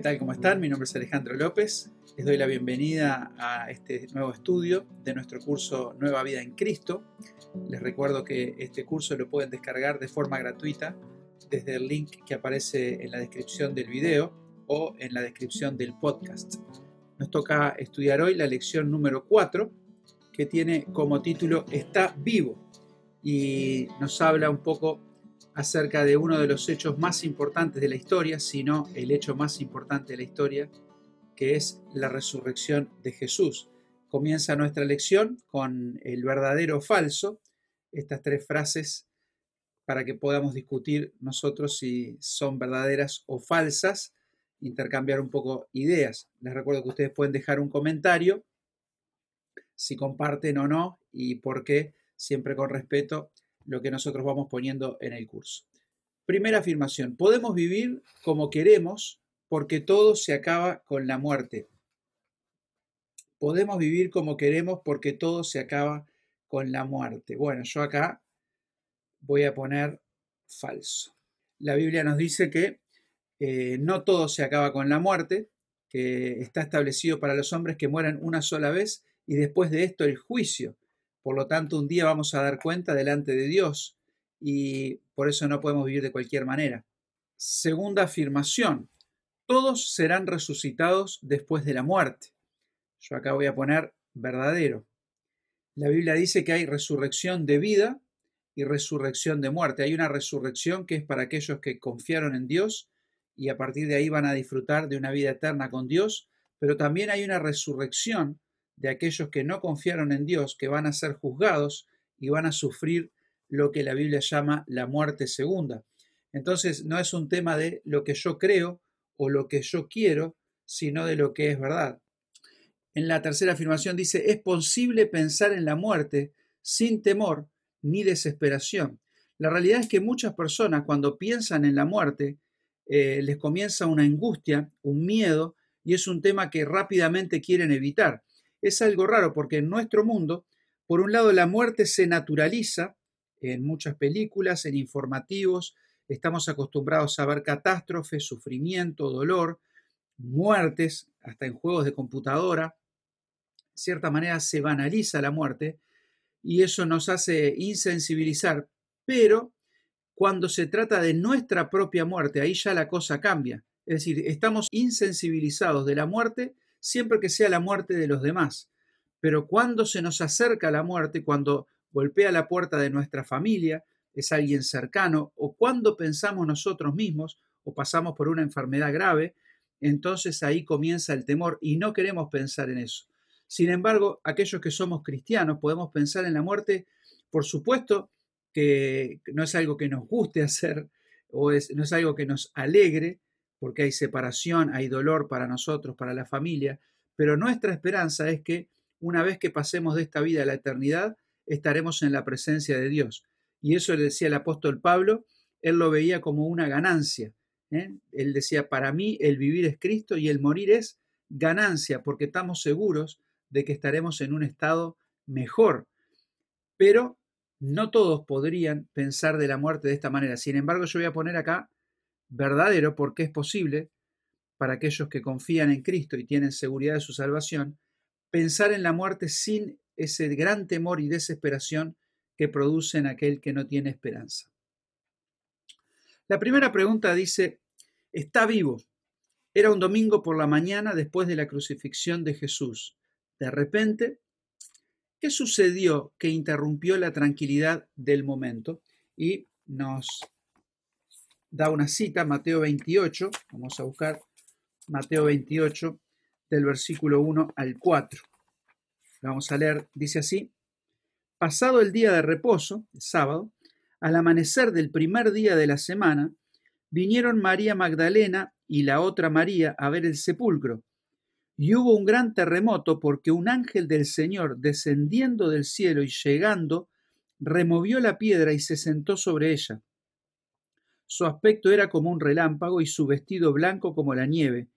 ¿Qué tal? ¿Cómo están? Mi nombre es Alejandro López. Les doy la bienvenida a este nuevo estudio de nuestro curso Nueva Vida en Cristo. Les recuerdo que este curso lo pueden descargar de forma gratuita desde el link que aparece en la descripción del video o en la descripción del podcast. Nos toca estudiar hoy la lección número 4 que tiene como título Está vivo y nos habla un poco acerca de uno de los hechos más importantes de la historia, sino el hecho más importante de la historia, que es la resurrección de Jesús. Comienza nuestra lección con el verdadero o falso, estas tres frases para que podamos discutir nosotros si son verdaderas o falsas, intercambiar un poco ideas. Les recuerdo que ustedes pueden dejar un comentario si comparten o no y por qué, siempre con respeto lo que nosotros vamos poniendo en el curso. Primera afirmación, podemos vivir como queremos porque todo se acaba con la muerte. Podemos vivir como queremos porque todo se acaba con la muerte. Bueno, yo acá voy a poner falso. La Biblia nos dice que eh, no todo se acaba con la muerte, que está establecido para los hombres que mueran una sola vez y después de esto el juicio. Por lo tanto, un día vamos a dar cuenta delante de Dios y por eso no podemos vivir de cualquier manera. Segunda afirmación, todos serán resucitados después de la muerte. Yo acá voy a poner verdadero. La Biblia dice que hay resurrección de vida y resurrección de muerte. Hay una resurrección que es para aquellos que confiaron en Dios y a partir de ahí van a disfrutar de una vida eterna con Dios, pero también hay una resurrección de aquellos que no confiaron en Dios, que van a ser juzgados y van a sufrir lo que la Biblia llama la muerte segunda. Entonces no es un tema de lo que yo creo o lo que yo quiero, sino de lo que es verdad. En la tercera afirmación dice, es posible pensar en la muerte sin temor ni desesperación. La realidad es que muchas personas cuando piensan en la muerte eh, les comienza una angustia, un miedo, y es un tema que rápidamente quieren evitar es algo raro porque en nuestro mundo, por un lado, la muerte se naturaliza en muchas películas, en informativos, estamos acostumbrados a ver catástrofes, sufrimiento, dolor, muertes, hasta en juegos de computadora. De cierta manera se banaliza la muerte y eso nos hace insensibilizar, pero cuando se trata de nuestra propia muerte, ahí ya la cosa cambia. Es decir, estamos insensibilizados de la muerte siempre que sea la muerte de los demás. Pero cuando se nos acerca la muerte, cuando golpea la puerta de nuestra familia, es alguien cercano, o cuando pensamos nosotros mismos o pasamos por una enfermedad grave, entonces ahí comienza el temor y no queremos pensar en eso. Sin embargo, aquellos que somos cristianos podemos pensar en la muerte, por supuesto que no es algo que nos guste hacer o no es algo que nos alegre, porque hay separación, hay dolor para nosotros, para la familia, pero nuestra esperanza es que una vez que pasemos de esta vida a la eternidad, estaremos en la presencia de Dios. Y eso le decía el apóstol Pablo, él lo veía como una ganancia. ¿eh? Él decía, para mí el vivir es Cristo y el morir es ganancia, porque estamos seguros de que estaremos en un estado mejor. Pero no todos podrían pensar de la muerte de esta manera. Sin embargo, yo voy a poner acá verdadero porque es posible para aquellos que confían en Cristo y tienen seguridad de su salvación, pensar en la muerte sin ese gran temor y desesperación que produce en aquel que no tiene esperanza. La primera pregunta dice, está vivo. Era un domingo por la mañana después de la crucifixión de Jesús. De repente, ¿qué sucedió que interrumpió la tranquilidad del momento? Y nos da una cita, Mateo 28, vamos a buscar Mateo 28, del versículo 1 al 4. Vamos a leer, dice así, pasado el día de reposo, el sábado, al amanecer del primer día de la semana, vinieron María Magdalena y la otra María a ver el sepulcro. Y hubo un gran terremoto porque un ángel del Señor, descendiendo del cielo y llegando, removió la piedra y se sentó sobre ella. Su aspecto era como un relámpago y su vestido blanco como la nieve,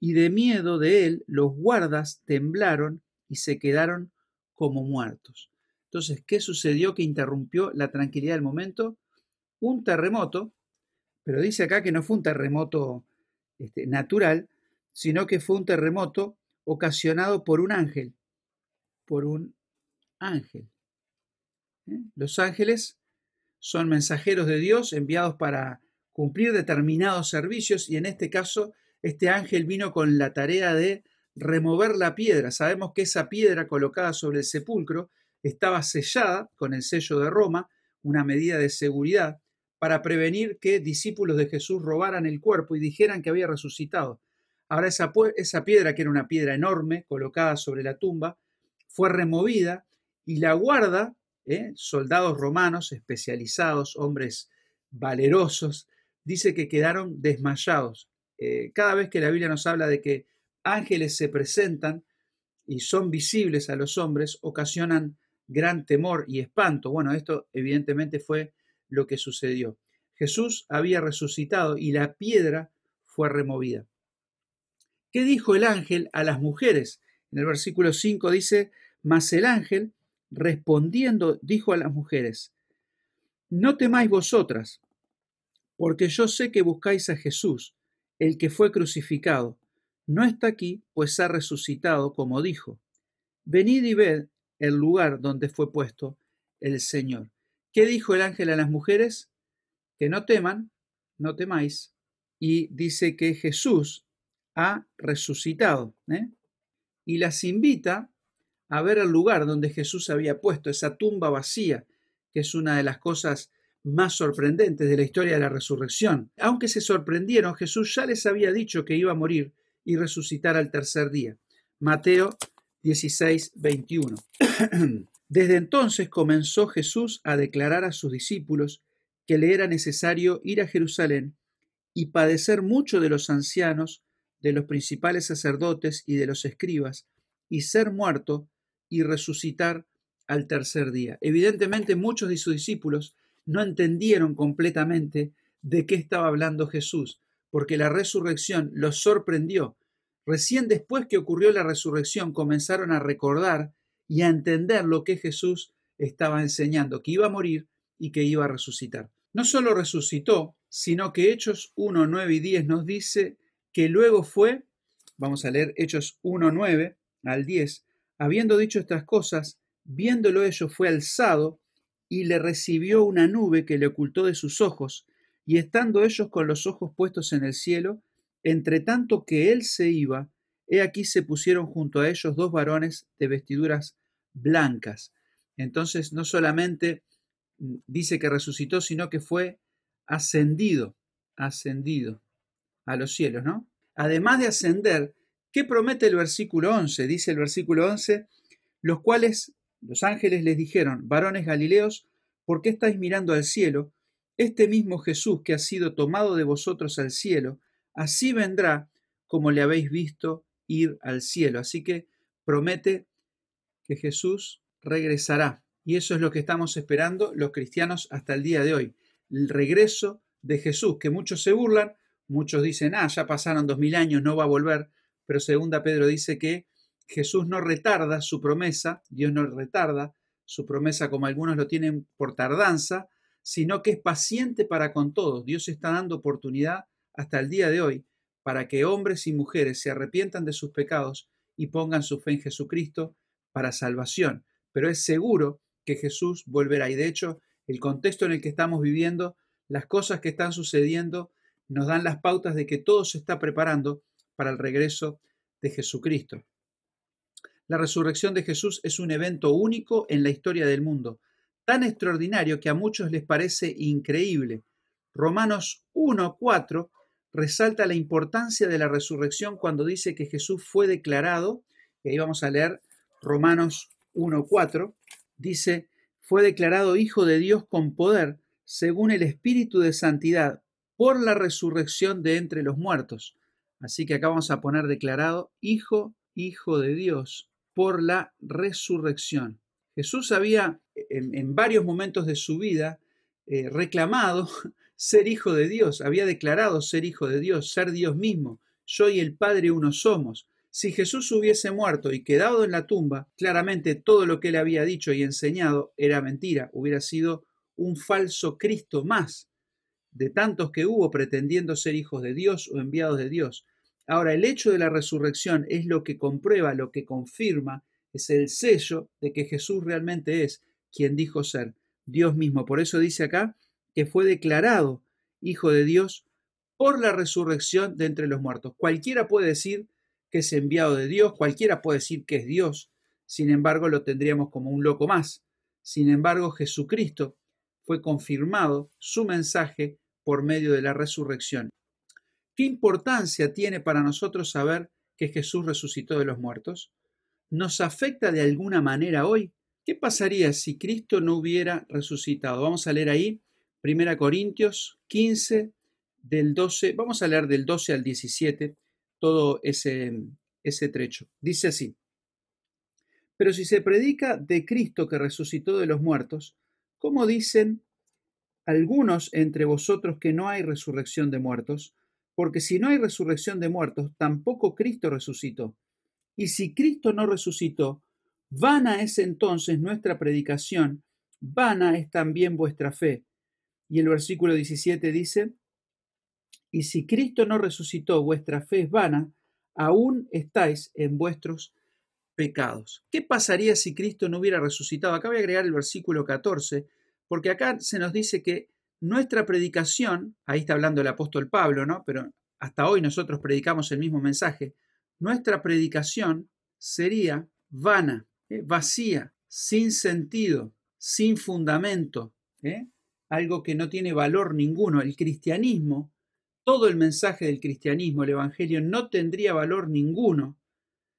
y de miedo de él los guardas temblaron y se quedaron como muertos. Entonces, ¿qué sucedió que interrumpió la tranquilidad del momento? Un terremoto, pero dice acá que no fue un terremoto este, natural, sino que fue un terremoto ocasionado por un ángel, por un ángel. ¿Eh? Los ángeles son mensajeros de Dios enviados para cumplir determinados servicios y en este caso este ángel vino con la tarea de remover la piedra. Sabemos que esa piedra colocada sobre el sepulcro estaba sellada con el sello de Roma, una medida de seguridad, para prevenir que discípulos de Jesús robaran el cuerpo y dijeran que había resucitado. Ahora esa, esa piedra, que era una piedra enorme colocada sobre la tumba, fue removida y la guarda, ¿eh? soldados romanos especializados, hombres valerosos, dice que quedaron desmayados. Eh, cada vez que la Biblia nos habla de que ángeles se presentan y son visibles a los hombres, ocasionan gran temor y espanto. Bueno, esto evidentemente fue lo que sucedió. Jesús había resucitado y la piedra fue removida. ¿Qué dijo el ángel a las mujeres? En el versículo 5 dice, mas el ángel respondiendo dijo a las mujeres, no temáis vosotras, porque yo sé que buscáis a Jesús, el que fue crucificado. No está aquí, pues ha resucitado, como dijo. Venid y ved el lugar donde fue puesto el Señor. ¿Qué dijo el ángel a las mujeres? Que no teman, no temáis. Y dice que Jesús ha resucitado. ¿eh? Y las invita a ver el lugar donde Jesús había puesto esa tumba vacía, que es una de las cosas más sorprendentes de la historia de la resurrección. Aunque se sorprendieron, Jesús ya les había dicho que iba a morir y resucitar al tercer día. Mateo 16, 21. Desde entonces comenzó Jesús a declarar a sus discípulos que le era necesario ir a Jerusalén y padecer mucho de los ancianos, de los principales sacerdotes y de los escribas, y ser muerto y resucitar al tercer día. Evidentemente muchos de sus discípulos no entendieron completamente de qué estaba hablando Jesús, porque la resurrección los sorprendió. Recién después que ocurrió la resurrección comenzaron a recordar y a entender lo que Jesús estaba enseñando, que iba a morir y que iba a resucitar. No solo resucitó, sino que Hechos 1, 9 y 10 nos dice que luego fue, vamos a leer Hechos 1, 9 al 10, habiendo dicho estas cosas, viéndolo ellos fue alzado y le recibió una nube que le ocultó de sus ojos, y estando ellos con los ojos puestos en el cielo, entre tanto que él se iba, he aquí se pusieron junto a ellos dos varones de vestiduras blancas. Entonces no solamente mm, dice que resucitó, sino que fue ascendido, ascendido a los cielos, ¿no? Además de ascender, ¿qué promete el versículo 11? Dice el versículo 11, los cuales los ángeles les dijeron, varones Galileos, ¿por qué estáis mirando al cielo? Este mismo Jesús que ha sido tomado de vosotros al cielo, así vendrá como le habéis visto ir al cielo. Así que promete que Jesús regresará. Y eso es lo que estamos esperando los cristianos hasta el día de hoy. El regreso de Jesús, que muchos se burlan, muchos dicen, ah, ya pasaron dos mil años, no va a volver, pero segunda Pedro dice que Jesús no retarda su promesa, Dios no retarda su promesa como algunos lo tienen por tardanza, sino que es paciente para con todos. Dios está dando oportunidad hasta el día de hoy para que hombres y mujeres se arrepientan de sus pecados y pongan su fe en Jesucristo para salvación. Pero es seguro que Jesús volverá. Y de hecho, el contexto en el que estamos viviendo, las cosas que están sucediendo, nos dan las pautas de que todo se está preparando para el regreso de Jesucristo. La resurrección de Jesús es un evento único en la historia del mundo, tan extraordinario que a muchos les parece increíble. Romanos 1.4 resalta la importancia de la resurrección cuando dice que Jesús fue declarado, y ahí vamos a leer Romanos 1.4, dice, fue declarado Hijo de Dios con poder, según el Espíritu de Santidad, por la resurrección de entre los muertos. Así que acá vamos a poner declarado Hijo, Hijo de Dios por la resurrección. Jesús había en, varios momentos de su vida eh, reclamado ser hijo de Dios, había declarado ser hijo de Dios, ser Dios mismo. Yo y el Padre uno somos. Si Jesús hubiese muerto y quedado en la tumba, claramente todo lo que él había dicho y enseñado era mentira, hubiera sido un falso Cristo más de tantos que hubo pretendiendo ser hijos de Dios o enviados de Dios. Ahora, el hecho de la resurrección es lo que comprueba, lo que confirma, es el sello de que Jesús realmente es quien dijo ser, Dios mismo. Por eso dice acá que fue declarado Hijo de Dios por la resurrección de entre los muertos. Cualquiera puede decir que es enviado de Dios, cualquiera puede decir que es Dios, sin embargo lo tendríamos como un loco más. Sin embargo, Jesucristo fue confirmado su mensaje por medio de la resurrección. ¿Qué importancia tiene para nosotros saber que Jesús resucitó de los muertos? ¿Nos afecta de alguna manera hoy? ¿Qué pasaría si Cristo no hubiera resucitado? Vamos a leer ahí 1 Corintios 15, del 12, vamos a leer del 12 al 17, todo ese, ese trecho. Dice así, pero si se predica de Cristo que resucitó de los muertos, ¿cómo dicen algunos entre vosotros que no hay resurrección de muertos? Porque si no hay resurrección de muertos, tampoco Cristo resucitó. Y si Cristo no resucitó, vana es entonces nuestra predicación, vana es también vuestra fe. Y el versículo 17 dice, y si Cristo no resucitó, vuestra fe es vana, aún estáis en vuestros pecados. ¿Qué pasaría si Cristo no hubiera resucitado? Acá voy a agregar el versículo 14, porque acá se nos dice que nuestra predicación, ahí está hablando el apóstol Pablo, ¿no? Pero hasta hoy nosotros predicamos el mismo mensaje, nuestra predicación sería vana, ¿eh? vacía, sin sentido, sin fundamento, ¿eh? algo que no tiene valor ninguno. El cristianismo, todo el mensaje del cristianismo, el Evangelio, no tendría valor ninguno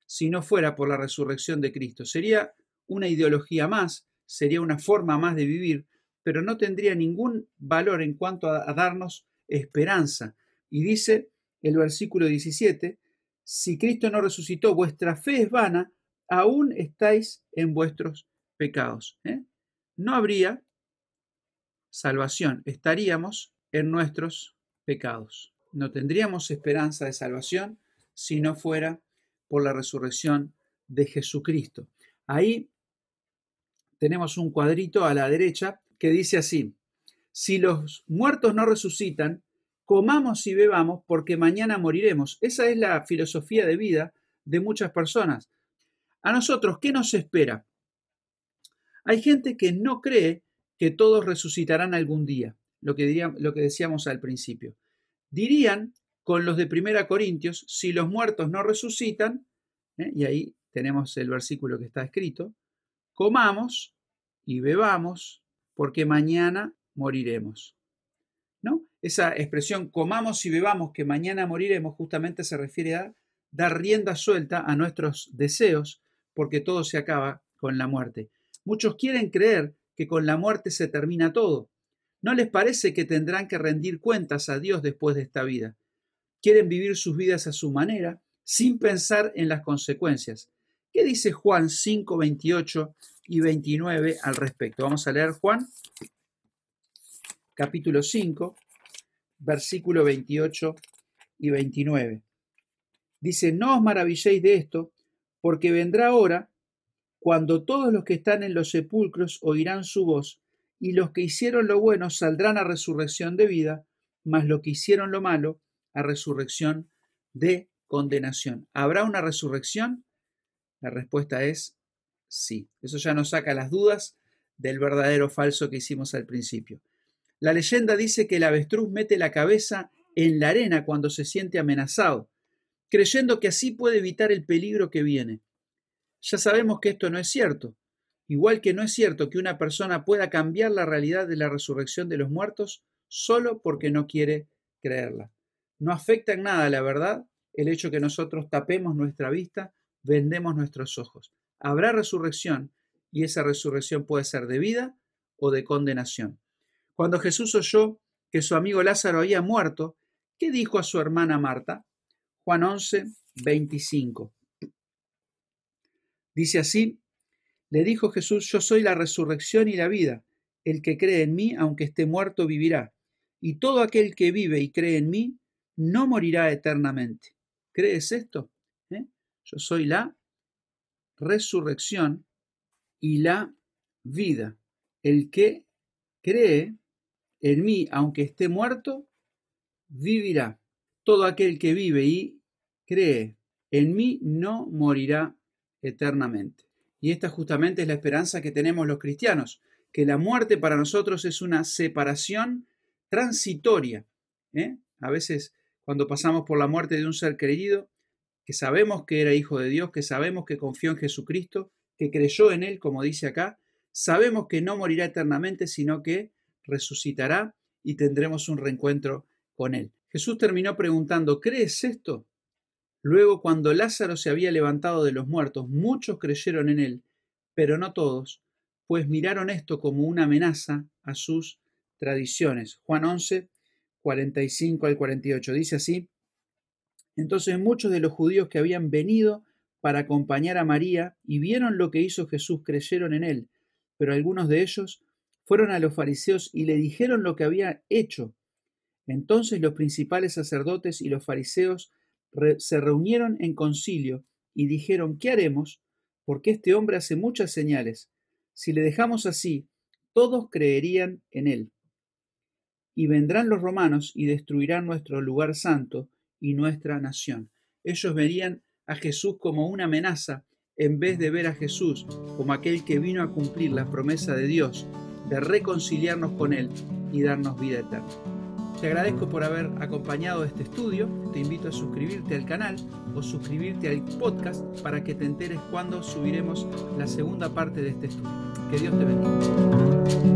si no fuera por la resurrección de Cristo. Sería una ideología más, sería una forma más de vivir, pero no tendría ningún valor en cuanto a, darnos esperanza. Y dice el versículo 17, si Cristo no resucitó, vuestra fe es vana, aún estáis en vuestros pecados. ¿eh? No habría salvación, estaríamos en nuestros pecados. No tendríamos esperanza de salvación si no fuera por la resurrección de Jesucristo. Ahí tenemos un cuadrito a la derecha que dice así, si los muertos no resucitan, comamos y bebamos porque mañana moriremos. Esa es la filosofía de vida de muchas personas. A nosotros, ¿qué nos espera? Hay gente que no cree que todos resucitarán algún día, lo que, decíamos al principio. Dirían con los de Primera Corintios, si los muertos no resucitan, ¿eh? y ahí tenemos el versículo que está escrito, comamos y bebamos, porque mañana moriremos. ¿No? Esa expresión comamos y bebamos, que mañana moriremos, justamente se refiere a dar rienda suelta a nuestros deseos, porque todo se acaba con la muerte. Muchos quieren creer que con la muerte se termina todo. ¿No les parece que tendrán que rendir cuentas a Dios después de esta vida? quieren vivir sus vidas a su manera, sin pensar en las consecuencias. ¿Qué dice Juan 5, 28 y 29 al respecto? Vamos a leer Juan, capítulo 5, versículo 28 y 29. Dice, no os maravilléis de esto, porque vendrá hora cuando todos los que están en los sepulcros oirán su voz, y los que hicieron lo bueno saldrán a resurrección de vida, mas los que hicieron lo malo a resurrección de condenación. ¿Habrá una resurrección? La respuesta es sí. Eso ya nos saca las dudas del verdadero falso que hicimos al principio. La leyenda dice que el avestruz mete la cabeza en la arena cuando se siente amenazado, creyendo que así puede evitar el peligro que viene. Ya sabemos que esto no es cierto, igual que no es cierto que una persona pueda cambiar la realidad de la resurrección de los muertos solo porque no quiere creerla. No afecta en nada, la verdad, el hecho que nosotros tapemos nuestra vista, vendemos nuestros ojos. Habrá resurrección y esa resurrección puede ser de vida o de condenación. Cuando Jesús oyó que su amigo Lázaro había muerto, ¿qué dijo a su hermana Marta? Juan 11, 25. Dice así, le dijo Jesús, yo soy la resurrección y la vida. El que cree en mí, aunque esté muerto, vivirá. Y todo aquel que vive y cree en mí, no morirá eternamente. ¿Crees esto? Yo soy la resurrección y la vida. El que cree en mí, aunque esté muerto, vivirá. Todo aquel que vive y cree en mí no morirá eternamente. Y esta justamente es la esperanza que tenemos los cristianos, que la muerte para nosotros es una separación transitoria. ¿eh? A veces cuando pasamos por la muerte de un ser querido, que sabemos que era hijo de Dios, que sabemos que confió en Jesucristo, que creyó en Él, como dice acá, sabemos que no morirá eternamente, sino que resucitará y tendremos un reencuentro con Él. Jesús terminó preguntando, ¿crees esto? Luego, cuando Lázaro se había levantado de los muertos, muchos creyeron en Él, pero no todos, pues miraron esto como una amenaza a sus tradiciones. Juan 11, 45 al 48. Dice así, entonces muchos de los judíos que habían venido para acompañar a María y vieron lo que hizo Jesús, creyeron en él, pero algunos de ellos fueron a los fariseos y le dijeron lo que había hecho. Entonces los principales sacerdotes y los fariseos se reunieron en concilio y dijeron, ¿qué haremos? Porque este hombre hace muchas señales. Si le dejamos así, todos creerían en él. Y vendrán los romanos y destruirán nuestro lugar santo y nuestra nación. Ellos verían a Jesús como una amenaza en vez de ver a Jesús como aquel que vino a cumplir la promesa de Dios de reconciliarnos con Él y darnos vida eterna. Te agradezco por haber acompañado este estudio, te invito a suscribirte al canal o suscribirte al podcast para que te enteres cuando subiremos la segunda parte de este estudio. Que Dios te bendiga.